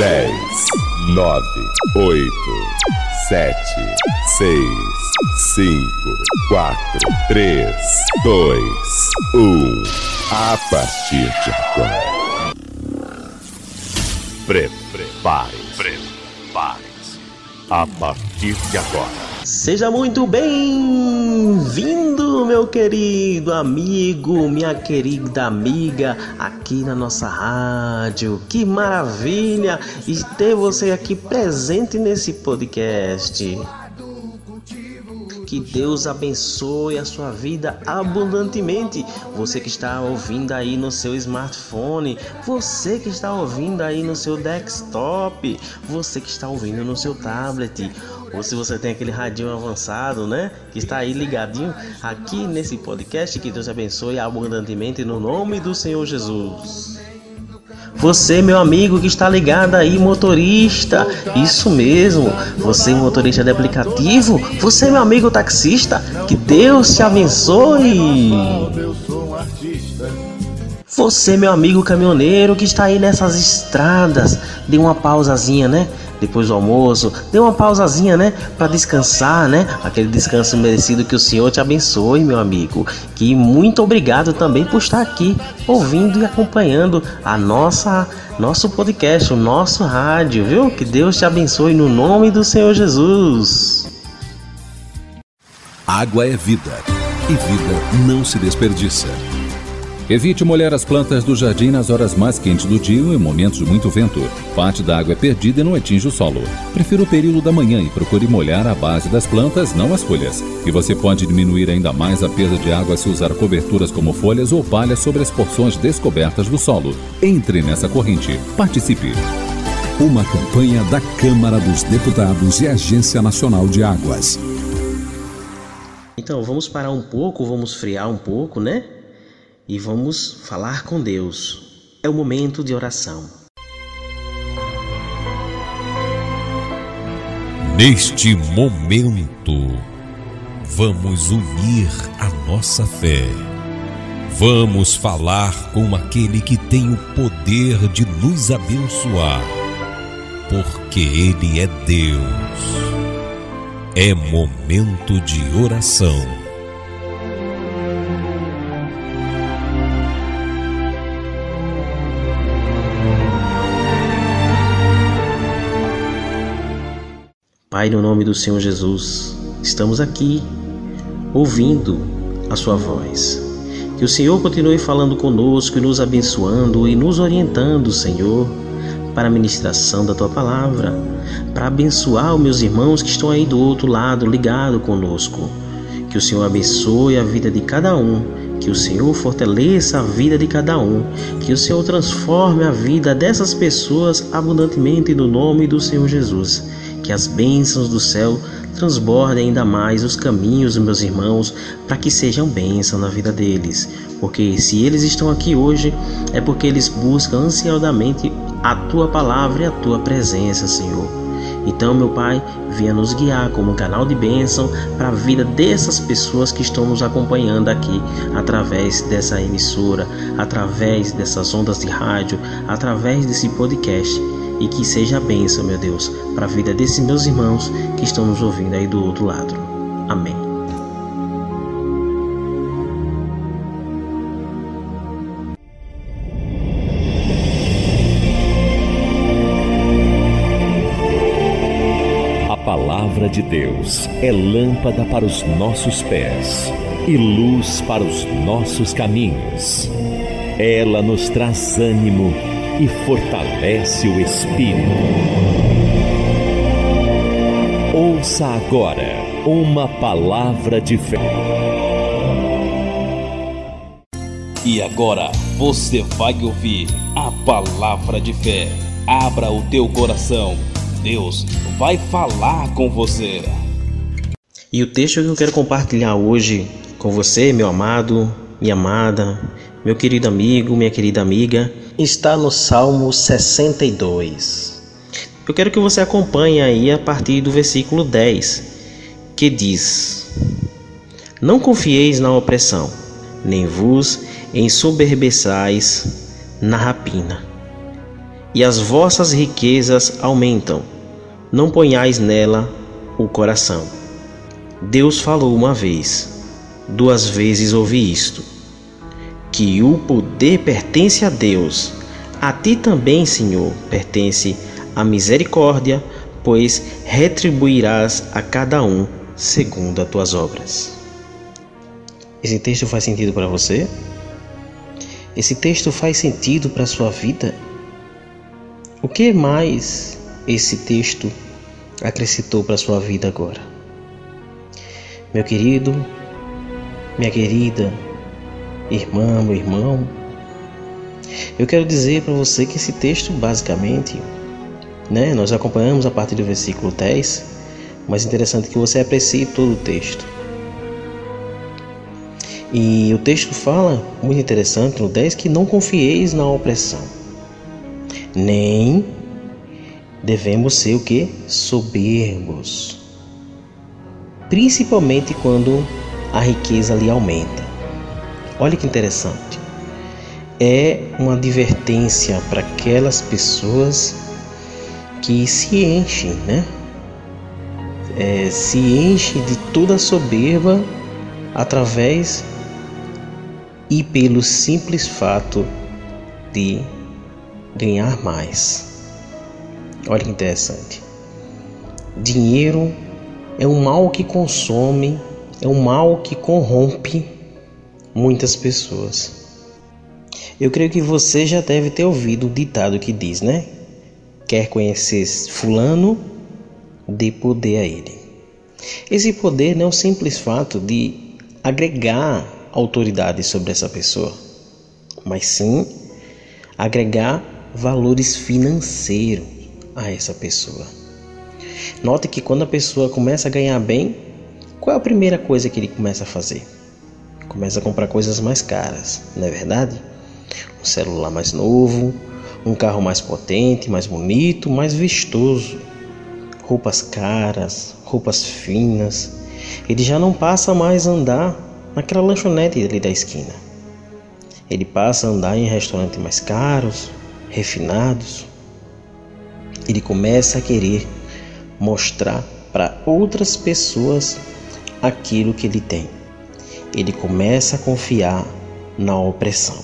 10, 9, 8, 7, 6, 5, 4, 3, 2, 1. A partir de agora. Prepare-se. Prepare-se. A partir de agora Seja muito bem-vindo, meu querido amigo, minha querida amiga, aqui na nossa rádio. Que maravilha ter você aqui presente nesse podcast. Que Deus abençoe a sua vida abundantemente. Você que está ouvindo aí no seu smartphone, você que está ouvindo aí no seu desktop, você que está ouvindo no seu tablet ou se você tem aquele radinho avançado, né? Que está aí ligadinho aqui nesse podcast. Que Deus abençoe abundantemente no nome do Senhor Jesus. Você, meu amigo que está ligado aí, motorista, isso mesmo. Você, motorista de aplicativo, você, meu amigo taxista, que Deus te abençoe. Você, meu amigo caminhoneiro que está aí nessas estradas, dê uma pausazinha, né? depois do almoço, dê uma pausazinha, né, para descansar, né? Aquele descanso merecido que o Senhor te abençoe, meu amigo. Que muito obrigado também por estar aqui ouvindo e acompanhando a nossa nosso podcast, o nosso rádio, viu? Que Deus te abençoe no nome do Senhor Jesus. Água é vida e vida não se desperdiça. Evite molhar as plantas do jardim nas horas mais quentes do dia ou em momentos de muito vento. Parte da água é perdida e não atinge o solo. Prefira o período da manhã e procure molhar a base das plantas, não as folhas. E você pode diminuir ainda mais a perda de água se usar coberturas como folhas ou palhas sobre as porções descobertas do solo. Entre nessa corrente. Participe. Uma campanha da Câmara dos Deputados e Agência Nacional de Águas. Então, vamos parar um pouco, vamos friar um pouco, né? E vamos falar com Deus. É o momento de oração. Neste momento, vamos unir a nossa fé. Vamos falar com aquele que tem o poder de nos abençoar, porque Ele é Deus. É momento de oração. Pai, no nome do Senhor Jesus, estamos aqui ouvindo a Sua voz. Que o Senhor continue falando conosco e nos abençoando e nos orientando, Senhor, para a ministração da Tua palavra, para abençoar os meus irmãos que estão aí do outro lado, ligado conosco. Que o Senhor abençoe a vida de cada um, que o Senhor fortaleça a vida de cada um, que o Senhor transforme a vida dessas pessoas abundantemente no nome do Senhor Jesus que as bênçãos do céu transbordem ainda mais os caminhos dos meus irmãos para que sejam bênção na vida deles. Porque se eles estão aqui hoje, é porque eles buscam ansiosamente a tua palavra e a tua presença, Senhor. Então, meu Pai, venha nos guiar como um canal de bênção para a vida dessas pessoas que estão nos acompanhando aqui através dessa emissora, através dessas ondas de rádio, através desse podcast e que seja a bênção, meu Deus, para a vida desses meus irmãos que estão nos ouvindo aí do outro lado. Amém. A palavra de Deus é lâmpada para os nossos pés e luz para os nossos caminhos. Ela nos traz ânimo e fortalece o espírito. Ouça agora uma palavra de fé. E agora você vai ouvir a palavra de fé. Abra o teu coração. Deus vai falar com você. E o texto que eu quero compartilhar hoje com você, meu amado, minha amada, meu querido amigo, minha querida amiga, está no Salmo 62. Eu quero que você acompanhe aí a partir do versículo 10, que diz: Não confieis na opressão, nem vos ensoberbeçais na rapina. e as vossas riquezas aumentam. Não ponhais nela o coração. Deus falou uma vez, duas vezes ouvi isto: que o poder pertence a Deus. A ti também, Senhor, pertence a misericórdia, pois retribuirás a cada um segundo as tuas obras. Esse texto faz sentido para você? Esse texto faz sentido para a sua vida? O que mais esse texto acrescentou para a sua vida agora? Meu querido, minha querida, irmã, meu irmão, eu quero dizer para você que esse texto basicamente, né, nós acompanhamos a partir do versículo 10, mas é interessante que você aprecie todo o texto. E o texto fala, muito interessante no 10, que não confieis na opressão, nem devemos ser o que? Soberbos. Principalmente quando a riqueza lhe aumenta. Olha que interessante. É uma advertência para aquelas pessoas que se enchem, né? É, se enchem de toda soberba através e pelo simples fato de ganhar mais. Olha que interessante. Dinheiro é um mal que consome, é um mal que corrompe muitas pessoas. Eu creio que você já deve ter ouvido o ditado que diz, né? Quer conhecer Fulano, dê poder a ele. Esse poder não é o simples fato de agregar autoridade sobre essa pessoa, mas sim agregar valores financeiros a essa pessoa. Note que quando a pessoa começa a ganhar bem, qual é a primeira coisa que ele começa a fazer? Começa a comprar coisas mais caras, não é verdade? Um celular mais novo, um carro mais potente, mais bonito, mais vistoso, roupas caras, roupas finas. Ele já não passa mais a andar naquela lanchonete ali da esquina. Ele passa a andar em restaurantes mais caros, refinados. Ele começa a querer mostrar para outras pessoas aquilo que ele tem. Ele começa a confiar na opressão,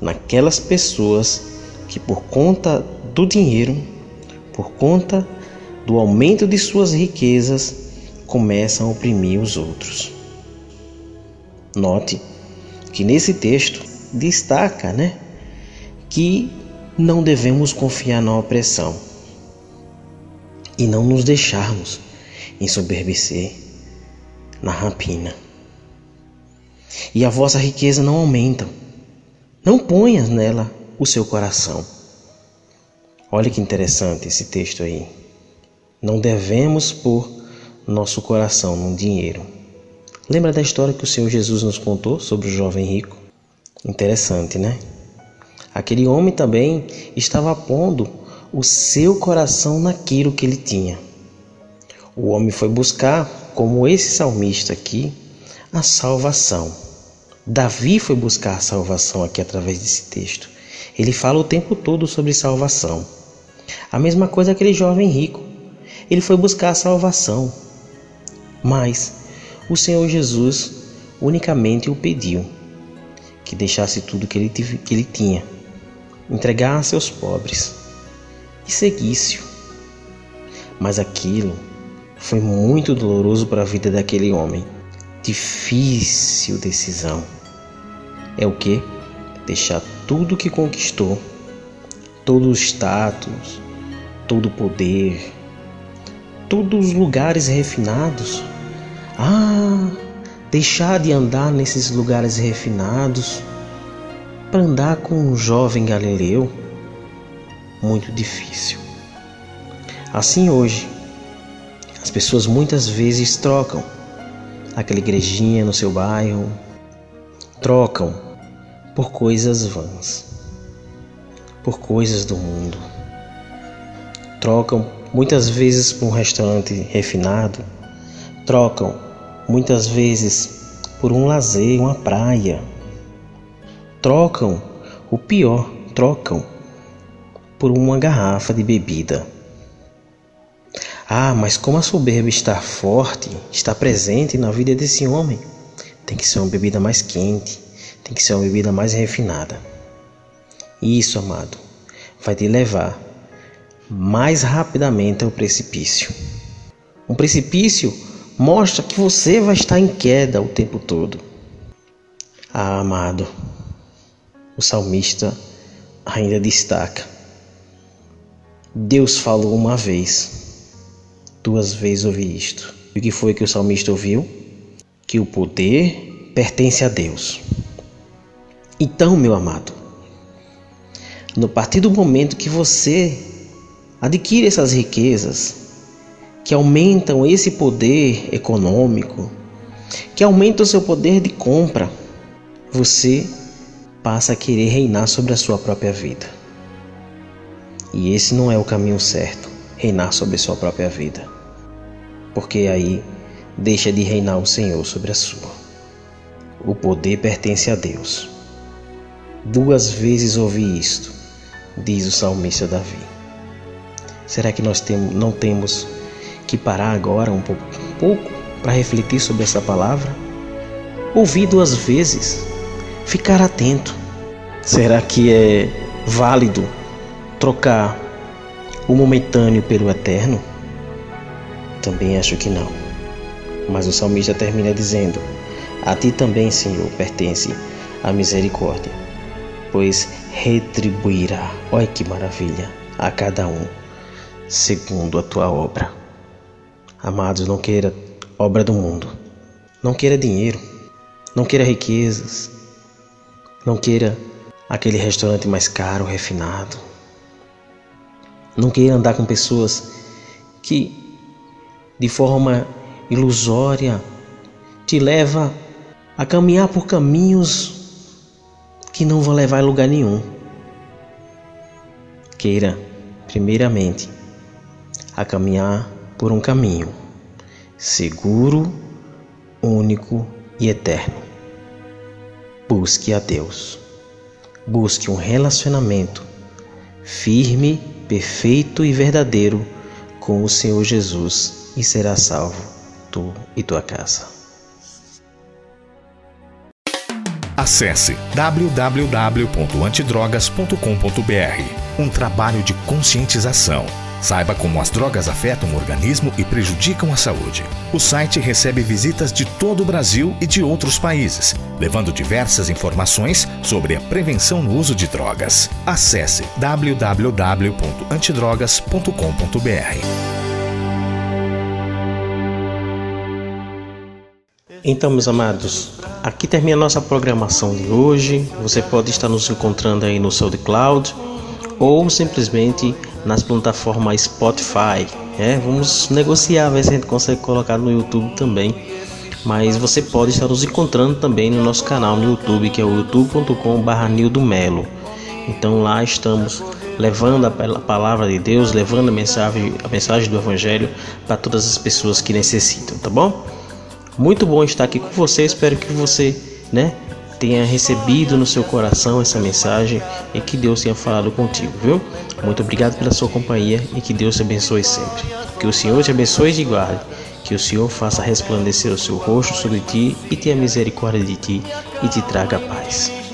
naquelas pessoas que, por conta do dinheiro, por conta do aumento de suas riquezas, começam a oprimir os outros. Note que nesse texto destaca, né, que não devemos confiar na opressão e não nos deixarmos ensoberbecer na rapina. E a vossa riqueza não aumenta. Não ponhas nela o seu coração. Olha que interessante esse texto aí. Não devemos pôr nosso coração no dinheiro Lembra da história que o Senhor Jesus nos contou sobre o jovem rico? Interessante, né? Aquele homem também estava pondo o seu coração naquilo que ele tinha. O homem foi buscar, como esse salmista aqui, a salvação. Davi foi buscar a salvação aqui através desse texto. Ele fala o tempo todo sobre salvação. A mesma coisa aquele jovem rico. Ele foi buscar a salvação. Mas o Senhor Jesus unicamente o pediu que deixasse tudo que ele, que ele tinha, entregasse aos pobres e seguisse-o. Mas aquilo foi muito doloroso para a vida daquele homem. Difícil decisão. É o que? Deixar tudo que conquistou, todo o status, todo o poder, todos os lugares refinados ah, deixar de andar nesses lugares refinados para andar com um jovem galileu? Muito difícil. Assim hoje, as pessoas muitas vezes trocam aquela igrejinha no seu bairro, trocam por coisas vãs, por coisas do mundo. Trocam muitas vezes por um restaurante refinado, trocam muitas vezes por um lazer, uma praia. Trocam, o pior, trocam por uma garrafa de bebida. Ah, mas como a soberba está forte, está presente na vida desse homem, tem que ser uma bebida mais quente, tem que ser uma bebida mais refinada. Isso, amado, vai te levar mais rapidamente ao precipício. Um precipício mostra que você vai estar em queda o tempo todo. Ah, amado, o salmista ainda destaca: Deus falou uma vez, duas vezes ouvi isto. E o que foi que o salmista ouviu? Que o poder pertence a Deus. Então, meu amado, no partir do momento que você adquire essas riquezas, que aumentam esse poder econômico, que aumentam o seu poder de compra, você passa a querer reinar sobre a sua própria vida. E esse não é o caminho certo, reinar sobre a sua própria vida. Porque aí deixa de reinar o Senhor sobre a sua. O poder pertence a Deus. Duas vezes ouvi isto, diz o salmista Davi. Será que nós temos, não temos que parar agora um pouco, um pouco para refletir sobre essa palavra? Ouvir duas vezes, ficar atento. Será que é válido trocar o momentâneo pelo eterno? Também acho que não. Mas o salmista termina dizendo: A ti também, Senhor, pertence a misericórdia, pois retribuirá, olha que maravilha, a cada um segundo a tua obra. Amados, não queira obra do mundo. Não queira dinheiro. Não queira riquezas. Não queira aquele restaurante mais caro, refinado. Não queira andar com pessoas que, de forma ilusória, te leva a caminhar por caminhos que não vão levar a lugar nenhum. Queira, primeiramente, a caminhar por um caminho seguro, único e eterno. Busque a Deus. Busque um relacionamento firme, perfeito e verdadeiro com o Senhor Jesus e será salvo tu e tua casa. Acesse www.antidrogas.com.br. Um trabalho de conscientização Saiba como as drogas afetam o organismo e prejudicam a saúde. O site recebe visitas de todo o Brasil e de outros países, levando diversas informações sobre a prevenção no uso de drogas. Acesse www.antidrogas.com.br. Então, meus amados, aqui termina a nossa programação de hoje. Você pode estar nos encontrando aí no SoundCloud ou simplesmente nas plataformas Spotify. É, vamos negociar, ver se a gente consegue colocar no YouTube também. Mas você pode estar nos encontrando também no nosso canal no YouTube, que é o youtube.com.br Melo. Então lá estamos levando a palavra de Deus, levando a mensagem, a mensagem do Evangelho para todas as pessoas que necessitam, tá bom? Muito bom estar aqui com você, espero que você, né, tenha recebido no seu coração essa mensagem e que Deus tenha falado contigo, viu? Muito obrigado pela sua companhia e que Deus te abençoe sempre. Que o Senhor te abençoe e te guarde. Que o Senhor faça resplandecer o seu rosto sobre ti e tenha misericórdia de ti e te traga paz.